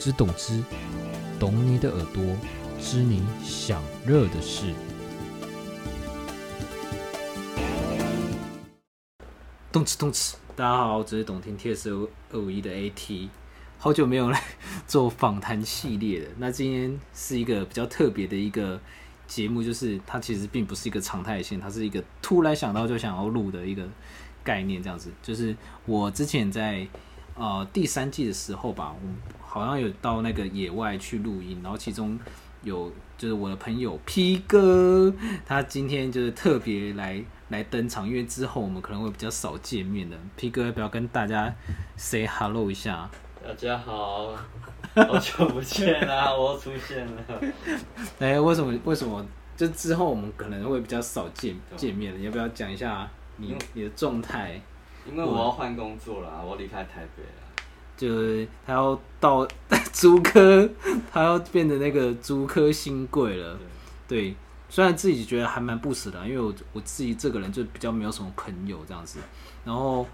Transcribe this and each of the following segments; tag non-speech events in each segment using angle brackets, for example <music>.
之懂之，懂你的耳朵，知你想热的事。动词动词，大家好，我是懂听 T S 二五一的 AT，好久没有来 <laughs> 做访谈系列了。那今天是一个比较特别的一个节目，就是它其实并不是一个常态性，它是一个突然想到就想要录的一个概念，这样子。就是我之前在呃第三季的时候吧，我好像有到那个野外去录音，然后其中有就是我的朋友 P 哥，他今天就是特别来来登场，因为之后我们可能会比较少见面的。P 哥要不要跟大家 say hello 一下？大家好，好久不见啦，我又出现了。<laughs> 哎、为什么为什么就之后我们可能会比较少见见面了？你要不要讲一下你你的状态？因为我要换工作了，我要离开台北了。就是他要到 <laughs> 竹科，他要变成那个竹科新贵了。对，虽然自己觉得还蛮不舍的啊，因为我我自己这个人就比较没有什么朋友这样子，然后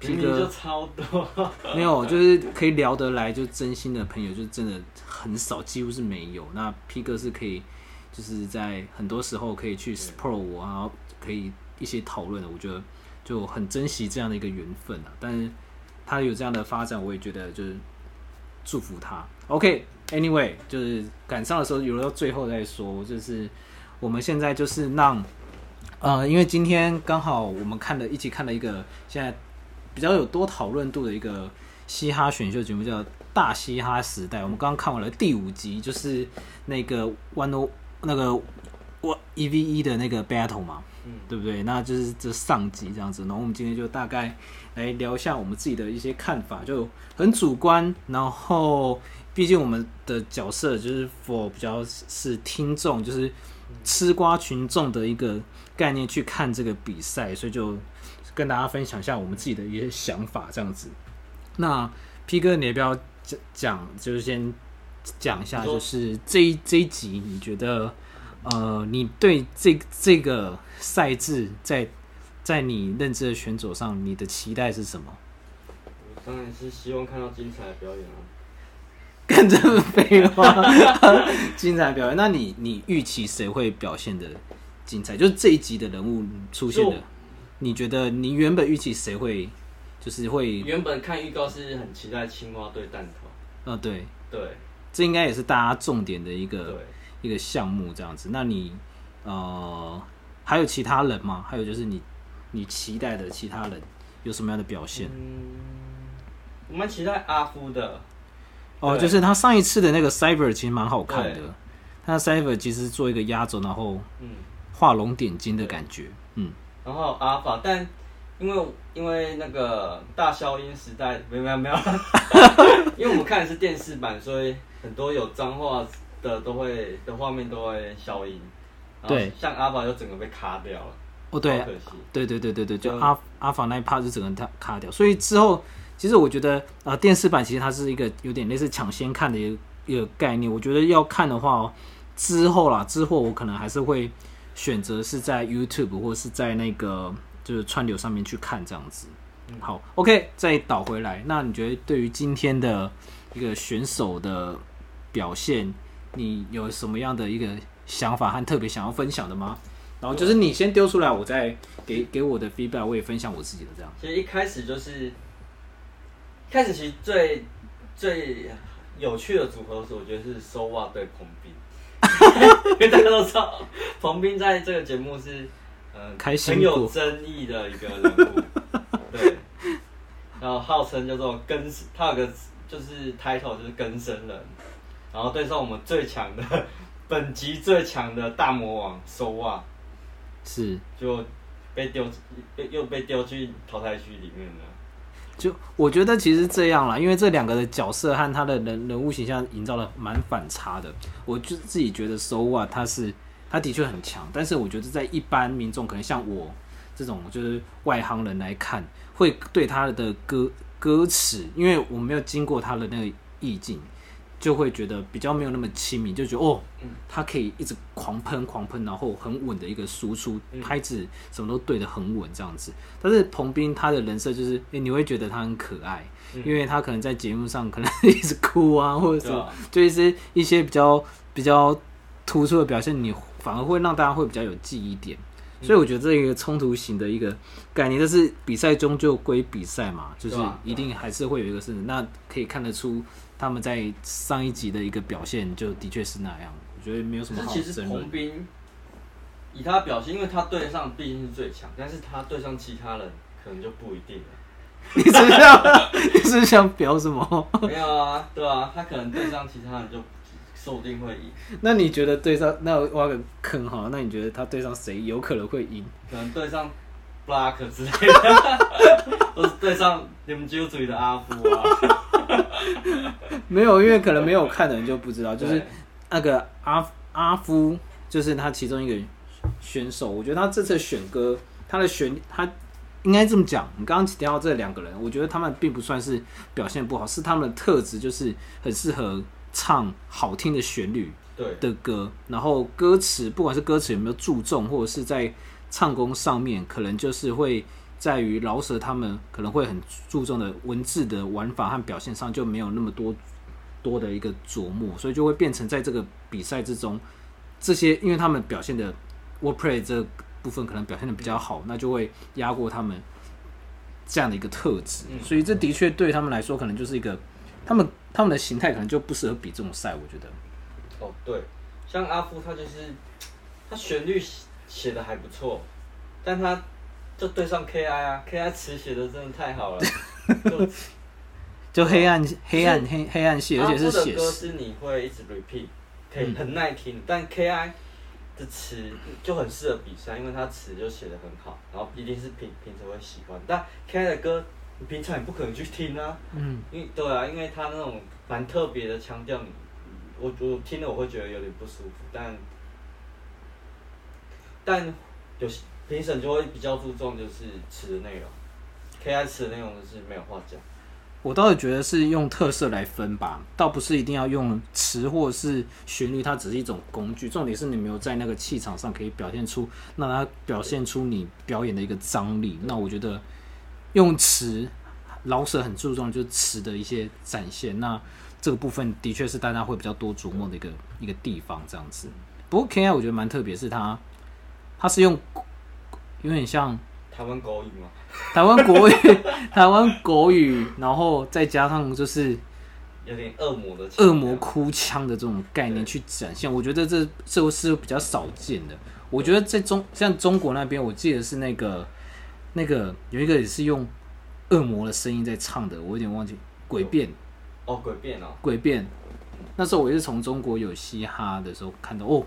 皮明明就哥超多，<laughs> 没有，就是可以聊得来就真心的朋友，就真的很少，几乎是没有。那 P 哥是可以，就是在很多时候可以去 support 我，然后可以一些讨论的，我觉得就很珍惜这样的一个缘分啊。但是他有这样的发展，我也觉得就是祝福他。OK，Anyway，、就是赶上的时候留到最后再说。就是我们现在就是让，呃，因为今天刚好我们看了一起看了一个现在比较有多讨论度的一个嘻哈选秀节目，叫《大嘻哈时代》。我们刚刚看完了第五集，就是那个 One O 那个我一 v 一的那个 battle 嘛，对不对？那就是这上集这样子。然后我们今天就大概来聊一下我们自己的一些看法，就很主观。然后毕竟我们的角色就是 for 比较是听众，就是吃瓜群众的一个概念去看这个比赛，所以就跟大家分享一下我们自己的一些想法，这样子。那 P 哥，你也不要讲？就是先讲一下，就是这一这一集，你觉得呃，你对这这个赛制在在你认知的选手上，你的期待是什么？我当然是希望看到精彩的表演啊。干这么废话，<laughs> 精彩表演。那你你预期谁会表现的精彩？就是这一集的人物出现的，你觉得你原本预期谁会，就是会，原本看预告是很期待青蛙对蛋头，呃，对，对这应该也是大家重点的一个对，一个项目这样子。那你呃还有其他人吗？还有就是你你期待的其他人有什么样的表现？嗯，我蛮期待阿夫的，哦，就是他上一次的那个 Cyber 其实蛮好看的对，他 Cyber 其实做一个压轴，然后嗯，画龙点睛的感觉，嗯。然后阿法，但因为因为那个大消音时代没有没有没有，<laughs> 因为我们看的是电视版，所以很多有脏话的都会的画面都会消音。对像阿法就整个被卡掉了，哦，对好，可惜。对对对对对，就就阿阿法那一 part 就整个它卡掉，所以之后其实我觉得啊、呃电视版其实它是一个有点类似抢先看的一个一个概念。我觉得要看的话、哦，之后啦，之后我可能还是会选择是在 YouTube 或是在那个就是串流上面去看这样子。好，OK，再倒回来，那你觉得对于今天的一个选手的表现，你有什么样的一个想法和特别想要分享的吗？然后就是你先丢出来，我再给给我的 feedback，我也分享我自己的这样。其实一开始就是，开始其实最最有趣的组合是，我觉得是 So What 对彭斌，<laughs> 因为大家都知道彭斌在这个节目是呃开心很有果争议的一个人物，对，然后号称叫做根，他有个就是 title 就是根生人，然后对上我们最强的 <laughs> 本集最强的大魔王 So What。是，就被丢被又被丢去淘汰区里面了。就我觉得其实这样啦，因为这两个的角色和他的人人物形象营造的蛮反差的。我就自己觉得 So What 他是他的确很强，但是我觉得在一般民众可能像我这种就是外行人来看，会对他的歌歌词，因为我没有经过他的那个意境，就会觉得比较没有那么亲民，就觉得哦，他可以一直狂喷狂喷，然后很稳的一个输出，拍子什么都对的很稳这样子。但是彭斌他的人设就是，诶你会觉得他很可爱，因为他可能在节目上可能一直哭啊，<laughs> 或者什么，就一些一些比较比较突出的表现，你反而会让大家会比较有记忆点。所以我觉得这一个冲突型的一个概念，就是比赛中就归比赛嘛，就是一定还是会有一个是，那可以看得出他们在上一集的一个表现就的确是那样，我觉得没有什么好争论。斌以他表现，因为他对上毕竟是最强，但是他对上其他人可能就不一定了。<laughs> 你是想 <laughs> 你是想表什么？没有啊，对啊，他可能对上其他人就。说不定会赢。那你觉得对上那挖个坑哈？那你觉得他对上谁有可能会赢？可能对上 Black 之类的，<laughs> 或是对上你们酒嘴的阿夫啊？<laughs> 没有，因为可能没有看的人就不知道。就是那个阿阿夫，就是他其中一个选手。我觉得他这次选歌，他的选他应该这么讲。你刚刚提到这两个人，我觉得他们并不算是表现不好，是他们的特质就是很适合。唱好听的旋律的歌，然后歌词不管是歌词有没有注重，或者是在唱功上面，可能就是会在于饶舌他们可能会很注重的文字的玩法和表现上就没有那么多多的一个琢磨，所以就会变成在这个比赛之中，这些因为他们表现的 wordplay 这部分可能表现的比较好，那就会压过他们这样的一个特质，所以这的确对他们来说可能就是一个他们。他们的形态可能就不适合比这种赛，我觉得。哦，对，像阿夫他就是，他旋律写的还不错，但他就对上 KI 啊，KI 词写的真的太好了，<laughs> 就就黑暗黑暗黑黑暗系，而且是写歌是你会一直 repeat，可以很耐听，但 KI 的词就很适合比赛，因为他词就写的很好，然后一定是平平常会喜欢，但 KI 的歌。你平常也不可能去听啊，嗯，因为对啊，因为他那种蛮特别的腔调，我我听了我会觉得有点不舒服，但但有些评审就会比较注重就是词的内容，K I 词的内容是没有话讲。我倒是觉得是用特色来分吧，倒不是一定要用词或是旋律，它只是一种工具，重点是你没有在那个气场上可以表现出，让它表现出你表演的一个张力。那我觉得。用词，老舍很注重就是词的一些展现，那这个部分的确是大家会比较多琢磨的一个一个地方，这样子。不过 K I 我觉得蛮特别，是它它是用有点像台湾国语吗？台湾国语，台湾国语，然后再加上就是有点恶魔的恶魔哭腔的这种概念去展现，我觉得这这是比较少见的。我觉得在中像中国那边，我记得是那个。那个有一个也是用恶魔的声音在唱的，我有点忘记。诡辩哦，诡辩哦，诡辩。那时候我也是从中国有嘻哈的时候看到，哦，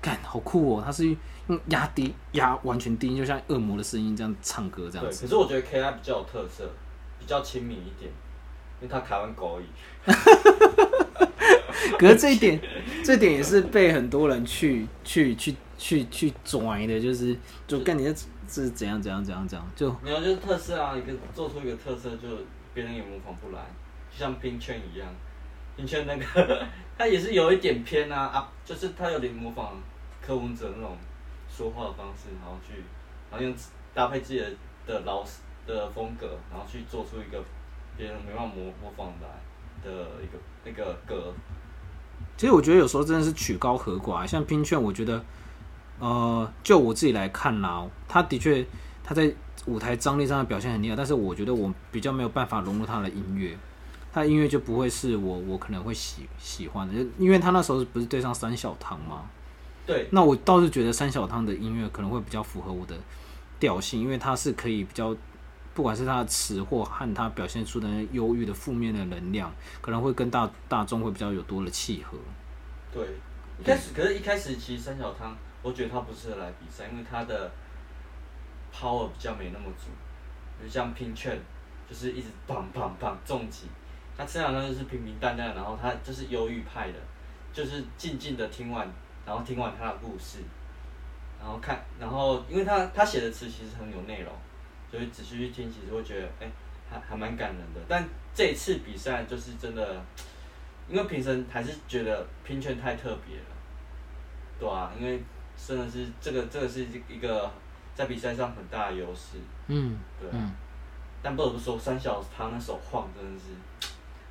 干好酷哦！他是用压低压完全低音，就像恶魔的声音这样唱歌这样子。可是我觉得 K I 比较有特色，比较亲民一点，因为他台湾狗语。<laughs> 可是这一点，这点也是被很多人去去去去去拽的，就是就跟你的。是怎样怎样怎样怎样就没有就是特色啊，一个做出一个特色，就别人也模仿不来，就像冰圈一样，冰圈那个 <laughs> 他也是有一点偏啊啊，就是他有点模仿柯文哲那种说话的方式，然后去然后用搭配自己的的老师的风格，然后去做出一个别人没办法模模仿来的一个那个歌。其实我觉得有时候真的是曲高和寡，像冰圈，我觉得。呃，就我自己来看啦，他的确他在舞台张力上的表现很厉害，但是我觉得我比较没有办法融入他的音乐，他的音乐就不会是我我可能会喜喜欢的，因为他那时候不是对上三小堂吗？对，那我倒是觉得三小汤的音乐可能会比较符合我的调性，因为它是可以比较，不管是它的词或和它表现出的忧郁的负面的能量，可能会跟大大众会比较有多的契合。对，一开始可是一开始其实三小汤。我觉得他不适合来比赛，因为他的 power 比较没那么足，比如像拼券，就是一直砰砰砰重击。他三小汤就是平平淡淡，然后他就是忧郁派的，就是静静的听完，然后听完他的故事，然后看，然后因为他他写的词其实很有内容，所以仔细去听，其实会觉得哎，还还蛮感人的。但这一次比赛就是真的，因为评审还是觉得拼圈太特别了，对啊，因为真的是这个这个是一个在比赛上很大的优势，嗯对啊。嗯，但不得不说，三小他那首晃真的是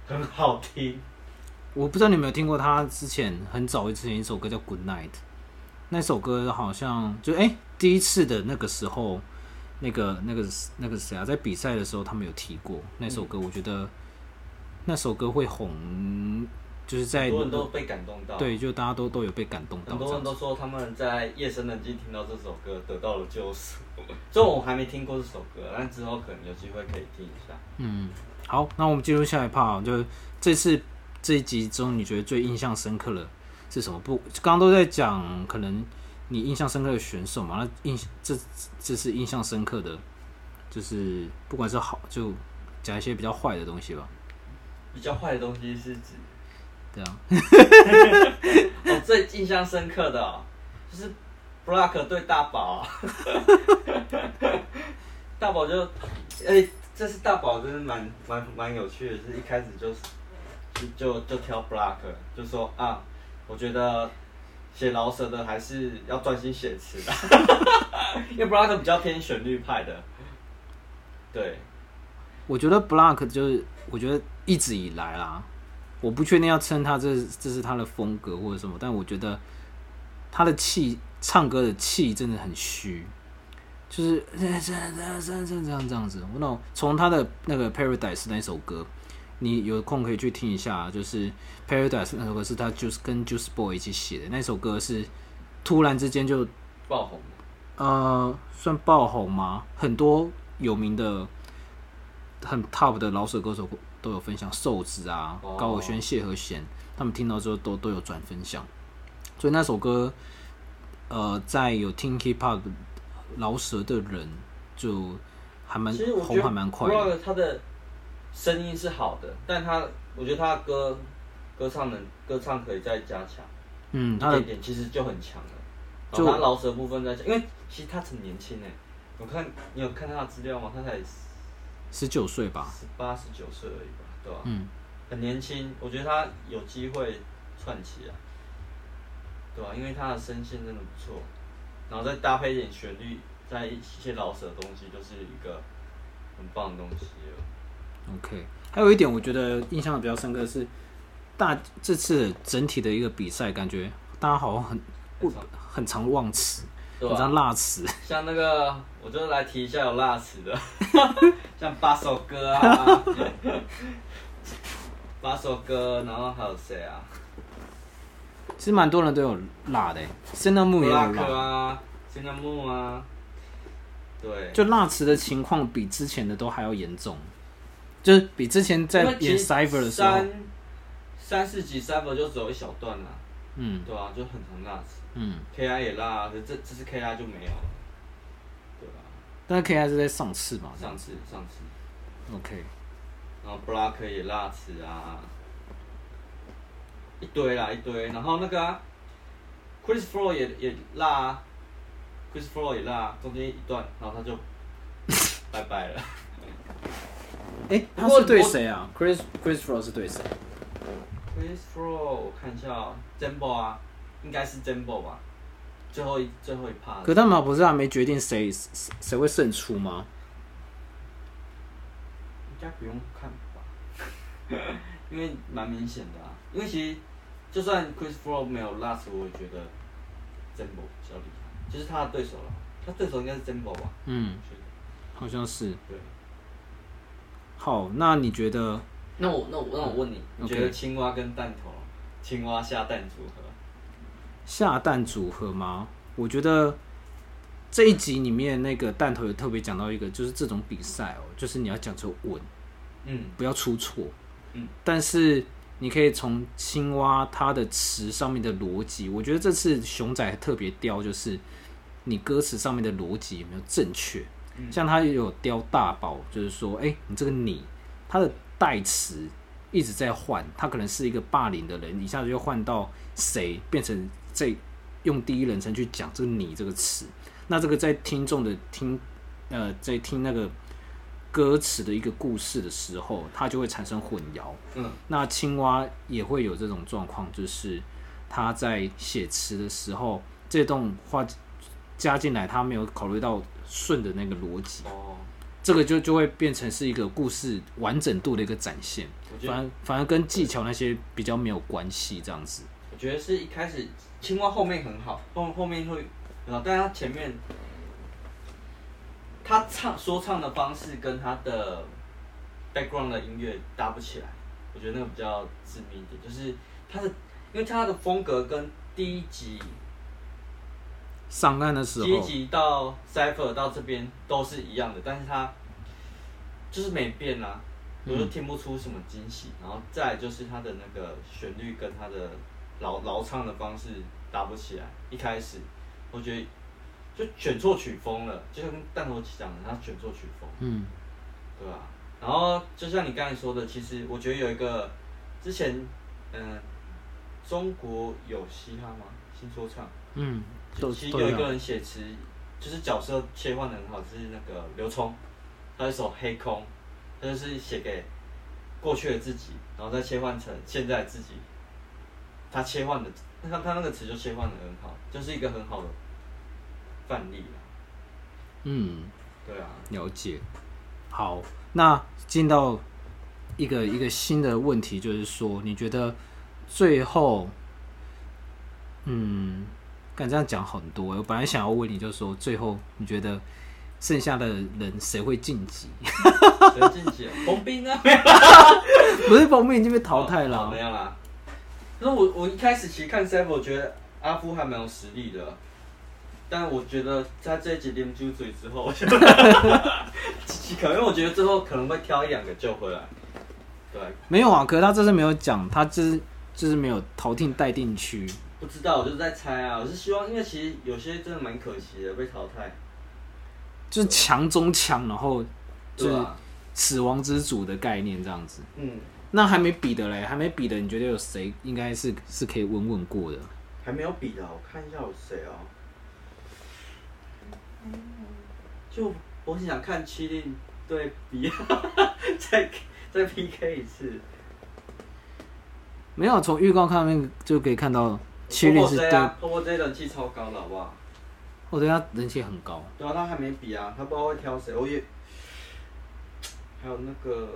很好听。我不知道你有没有听过他之前很早之前一首歌叫《Good Night》，那首歌好像就哎、第一次的那个时候，那个那个那个谁啊，在比赛的时候他们有提过那首歌，我觉得那首歌会红，就是在很多人都被感动到。，对，就大家都都有被感动到很多。人都说他们在夜深人静听到这首歌得到了救赎。<laughs> 虽然我还没听过这首歌，但之后可能有机会可以听一下。嗯，好，那我们进入下一 part，就是这次这一集中，你觉得最印象深刻的是什么？不，刚刚都在讲可能你印象深刻的选手嘛，那印这这是印象深刻的，就是不管是好，就讲一些比较坏的东西吧。比较坏的东西是指对啊，<laughs> 哦，最印象深刻的、哦、就是 Block 对大宝、啊，<laughs> 大宝就，哎、这次大宝真的蛮蛮蛮有趣的，是一开始就就就就挑 Block，就说啊，我觉得写饶舌的还是要专心写词的，<laughs> 因为 Block 比较偏旋律派的，对，我觉得 Block 就是，我觉得一直以来啦，我不确定要称他这这是他的风格或者什么，但我觉得他的气唱歌的气真的很虚，就是这样这样这样这样这样子。我那种从他的那个 Paradise 那首歌，你有空可以去听一下，就是 Paradise 那首歌是他就是跟 Juice Boy 一起写的，那首歌是突然之间就爆红，呃，算爆红吗？很多有名的、很 top 的老舍歌手都有分享，瘦子啊、哦高尔宣、谢和弦，他们听到之后都都有转分享。所以那首歌，呃，在有听 hip hop 老舍的人，就还蛮红，还蛮快的。他的声音是好的，但他我觉得他的歌歌唱能歌唱可以再加强。嗯，他的一点点其实就很强了。就然后他饶舌部分在讲，因为其实他很年轻哎，我看你有看他的资料吗？他才十九岁吧，十八十九岁而已吧，对吧、嗯，很年轻，我觉得他有机会串起来，对吧、因为他的声线真的不错，然后再搭配一点旋律，在一些饶舌的东西，就是一个很棒的东西了。OK，还有一点我觉得印象比较深刻的是，大这次整体的一个比赛，感觉大家好像很不很常忘词，很常落词。像那个，我就来提一下有辣词的，<laughs> 像八首歌啊，八首歌，然后还有谁啊？其实蛮多人都有辣的、欸，圣诞木也有布拉。克辣，啊，新的木啊，对，就辣词的情况比之前的都还要严重，就是比之前在演因为其实 Cipher 的时候，三三四集 Cipher 就只有一小段啦、嗯对啊，就很常辣词嗯，，KI 也辣，可是这这次 KI 就没有了，对吧、但是 KI 是在上次嘛，上次上次，OK，然后布拉克也辣词啊，一堆啦一堆，然后那个、啊、Chris Flow 也也辣啊，Chris Flow 也辣，中间一段，然后他就拜拜了。哎、他是对谁啊？Chris Chris Fro 是对谁？Chris Flow 我看一下、哦、，Jumbo 啊，应该是 Jumbo 吧，最后一最后一 part，可他们不是还没决定谁谁谁会胜出吗？应该不用看吧，<laughs> 因为蛮明显的啊。因为其实就算 Chris Flow 没有 last，我也觉得 Jumbo 比较厉害，就是他的对手了。他对手应该是 Jumbo 吧？嗯好像是。对。好，那你觉得那我那我那我问你，你觉得青蛙跟蛋头，青蛙下蛋组合，下蛋组合吗？我觉得这一集里面那个弹头有特别讲到一个，就是这种比赛哦，就是你要讲究稳，嗯不要出错。嗯，但是你可以从青蛙它的词上面的逻辑，我觉得这次熊仔特别刁，就是你歌词上面的逻辑有没有正确。嗯像他也有雕大宝，就是说，哎、你这个你，他的代词一直在换，他可能是一个霸凌的人，一下子就换到谁，变成这用第一人称去讲这个你这个词，那这个在听众的听，呃，在听那个歌词的一个故事的时候，他就会产生混淆。嗯，那青蛙也会有这种状况，就是他在写词的时候，这段话加进来，他没有考虑到顺的那个逻辑，哦，这个就就会变成是一个故事完整度的一个展现，反而反而跟技巧那些比较没有关系，这样子。我觉得是一开始青蛙后面很好，后后面会很好，但是他前面他唱说唱的方式跟他的 background 的音乐搭不起来，我觉得那个比较致命一点，就是他的因为他的风格跟第一集上岸的时第一候，集到 Cipher 到这边都是一样的，但是他就是没变啊，我就听不出什么惊喜。然后再来就是他的那个旋律跟他的老老唱的方式搭不起来。一开始我觉得就选错曲风了，就像弹头讲的，他选错曲风，嗯对吧、然后就像你刚才说的，其实我觉得有一个之前嗯、中国有嘻哈吗？新说唱。嗯，其实有一个。人写词，就是角色切换的很好，就是那个刘聪，他有一首《黑空》，他就是写给过去的自己，然后再切换成现在的自己。他切换的，他他那个词就切换的很好，就是一个很好的范例啦。嗯，对啊，了解。好，那进到一个一个新的问题，就是说，你觉得最后，嗯，敢这样讲很多。我本来想要问你，就是说，最后你觉得剩下的人谁会晋级？谁晋级啊？洪斌啊，<laughs> 不是彭斌已经被淘汰了啊、哦没有啦。那我我一开始其实看 Seven，我觉得阿夫还蛮有实力的，但我觉得在这一集连住嘴之后，<laughs> 可能我觉得最后可能会挑一两个救回来。对，没有啊，可是他这次没有讲，他就是就是没有淘汰待定区。不知道，我就是在猜啊。我是希望，因为其实有些真的蛮可惜的，被淘汰，就是强中强，然后就是？死亡之组的概念这样子。嗯，那还没比的嘞，还没比的，你觉得有谁应该是是可以稳稳过的？还没有比的，我看一下有谁哦。就我很想看七令对比，<laughs> 再再 PK 一次。没有，从预告看面就可以看到七令是对，啊 p o J 人气超高的好不好？我对他人气很高，对啊，他还没比啊，他不知道会挑谁。我也还有那个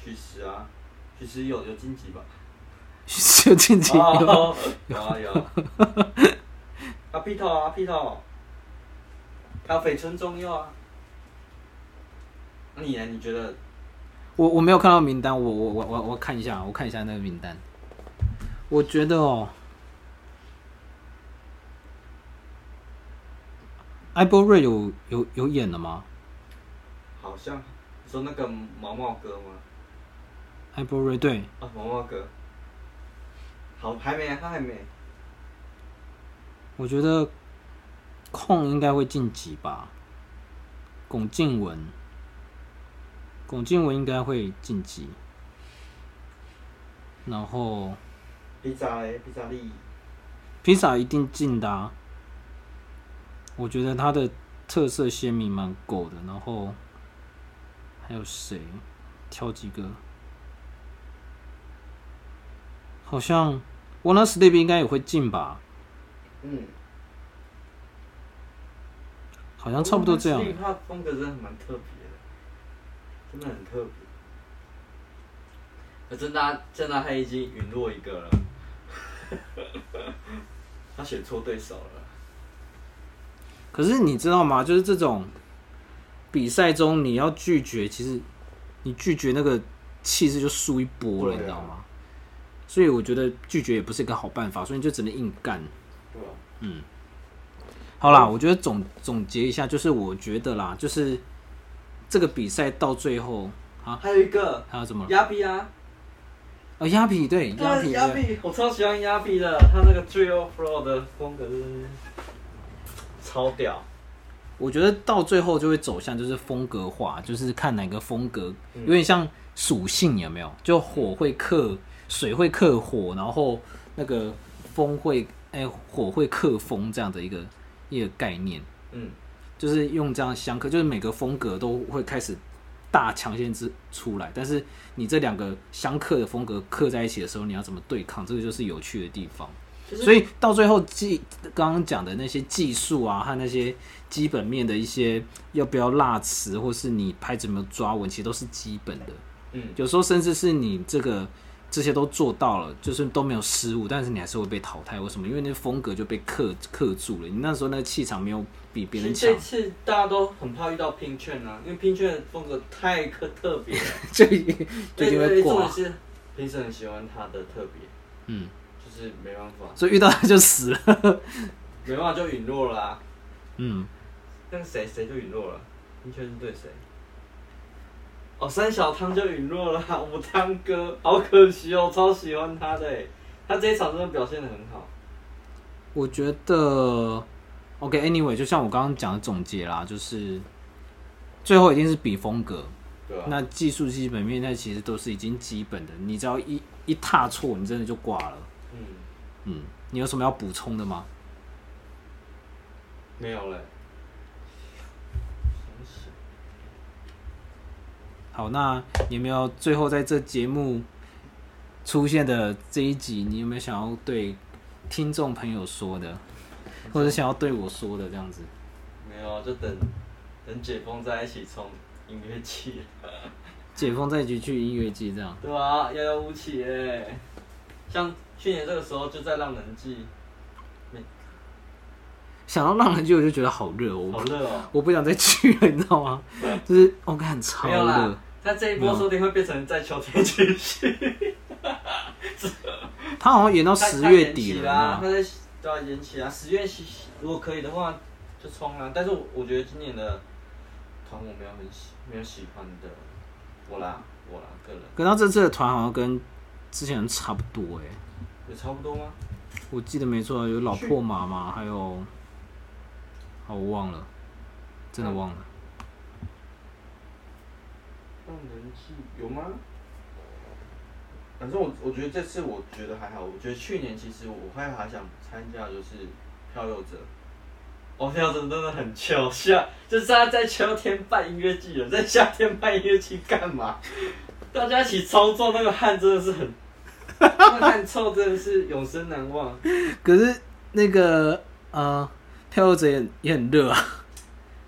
许石啊，许石有有晋级吧？有晋级有。哦有啊有啊。啊屁头啊屁头，还有绯村中佑啊。那你呢？你觉得？我我没有看到名单，我我我我我看一下，我看一下那个名单。我觉得哦，艾波瑞有有有演了吗？好像你说那个毛毛哥吗？艾波瑞对，啊，毛毛哥。好，还没，他还没。我觉得控应该会晋级吧。龚静文，龚静文应该会晋级。然后披萨嘞，披萨利。披萨一定进的、啊，我觉得他的特色鲜明蛮够的。然后还有谁？挑几个？好像 Wanna Sleep 应该也会进吧？嗯。好像差不多这样。他风格真的蛮特别的，真的很特别。可真的，真的他已经陨落一个了，<laughs> 他选错对手了。可是你知道吗？就是这种比赛中，你要拒绝，其实你拒绝那个气势就输一波了，啊你知道吗？所以我觉得拒绝也不是一个好办法，所以你就只能硬干。对嗯？好啦，我觉得总总结一下，就是我觉得啦，就是这个比赛到最后啊，还有一个还有什么？亚比啊，哦，鸭皮对鸭对皮对，鸭皮，我超喜欢鸭皮的，他那个 Drill Flow 的风格真的是超屌。我觉得到最后就会走向就是风格化，就是看哪个风格嗯有点像属性有没有？就火会克水会克火，然后那个风会哎、火会克风这样的一个一个概念，嗯，就是用这样相克，就是每个风格都会开始大强线之出来，但是你这两个相克的风格克在一起的时候，你要怎么对抗？这个就是有趣的地方。就是所以到最后技刚刚讲的那些技术啊，和那些基本面的一些要不要辣词，或是你拍怎么抓稳，其实都是基本的。嗯，有时候甚至是你这个这些都做到了，就是都没有失误，但是你还是会被淘汰。为什么？因为那风格就被克克住了。你那时候那个气场没有比别人强这，次大家都很怕遇到拼券啊，因为拼券的风格太特特别了，<laughs> 就就一定会对对，重点。是评审很喜欢他的特别，嗯，就是没办法，所以遇到他就死了。没办法就陨落了、啊。嗯，那个谁谁就陨落了，你确定对谁？哦，三小汤就陨落了、啊，<laughs> 我汤哥，好可惜哦，超喜欢他的欸，他这一场真的表现的很好。我觉得 OK，Anyway，、就像我刚刚讲的总结啦，就是最后一定是比风格。对啊，那技术基本面那其实都是已经基本的，你只要一一踏错，你真的就挂了。嗯，嗯，你有什么要补充的吗？没有嘞。好，那你有没有最后在这节目出现的这一集，你有没有想要对听众朋友说的，或者想要对我说的这样子？没有，就等等解封在一起冲音乐季，解封在一起去音乐季这样。对啊，遥遥无期哎。像去年这个时候就在浪人季，想到浪人季我就觉得好热，我好热哦。我不想再去了，你知道吗？<laughs> 就是我看超没有热啦，，他这一波说不定会变成在秋天继续。他好像演到他十月底了，他延期啦，你知道吗他在都要延期啊，十月期如果可以的话就冲啊。但是我我觉得今年的团我没有很喜没有喜欢的，我啦我啦个人可他这次的团好像跟之前差不多哎、也差不多吗？我记得没错，有老破马嘛，还有，好我忘了，真的忘了。让人气有吗？反正我我觉得这次我觉得还好，我觉得去年其实我还还想参加就是漂流者。哦，漂游者真的很秋夏，<laughs> 就是他在秋天办音乐季了，在夏天办音乐季干嘛？<laughs> 大家一起操作那个汗真的是很，那臭真的是永生难忘。可是那个呃，漂游者也也很热啊，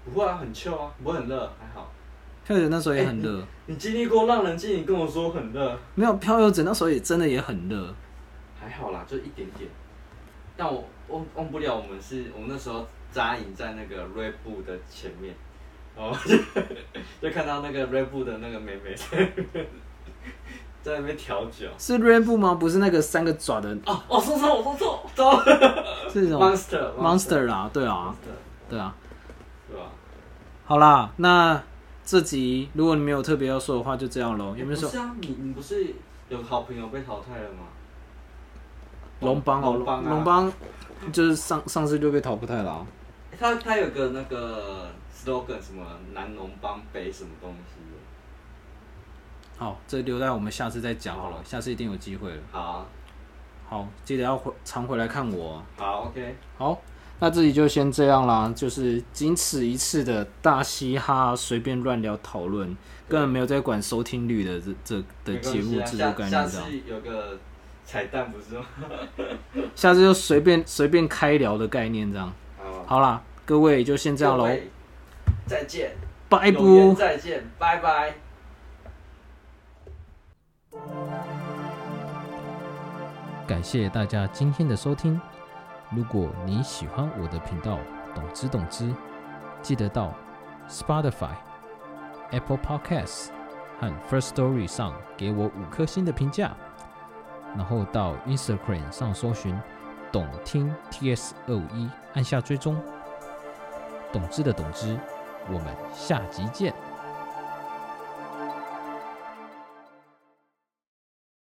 不会啊，很臭啊，不会很热，还好。漂游者那时候也很热，你经历过让人季，你跟我说很热，没有漂游者那时候也真的也很热。还好啦，就一点点。但我忘忘不了，我们是我们那时候扎营在那个 Red Bull 的前面，然后就 <laughs> 就看到那个 Red Bull 的那个妹妹在那边调酒。是 Rainbow 吗？不是那个三个爪的，哦，我说错，我说错，走。<laughs> 是那种 Monster Monster 啦，对啊，对啊。对啊？好啦，那这集如果你没有特别要说的话，就这样喽。有没有说不是啊？你你不是有好朋友被淘汰了吗？龙邦哦？龙邦啊龙邦就是上上次就被淘汰了啊、他他有个那个 slogan 什么南龙帮北什么东西的。好，这留在我们下次再讲好了，下次一定有机会了。好啊好，记得要回常回来看我哦。好，OK，好，那这里就先这样啦，就是仅此一次的大嘻哈随便乱聊讨论，根本没有在管收听率的这这的节目制作概下次念这样。有个彩蛋不是吗？<laughs> 下次就随便随便开聊的概念这样。好啦，各位就先这样喽再见，拜拜。再见，拜拜。感谢大家今天的收听。如果你喜欢我的频道，懂之懂之，记得到 Spotify、Apple Podcasts 和 First Story 上给我五颗星的评价，然后到 Instagram 上搜寻“懂听 TS 二五一”，按下追踪。懂之的懂之，我们下集见。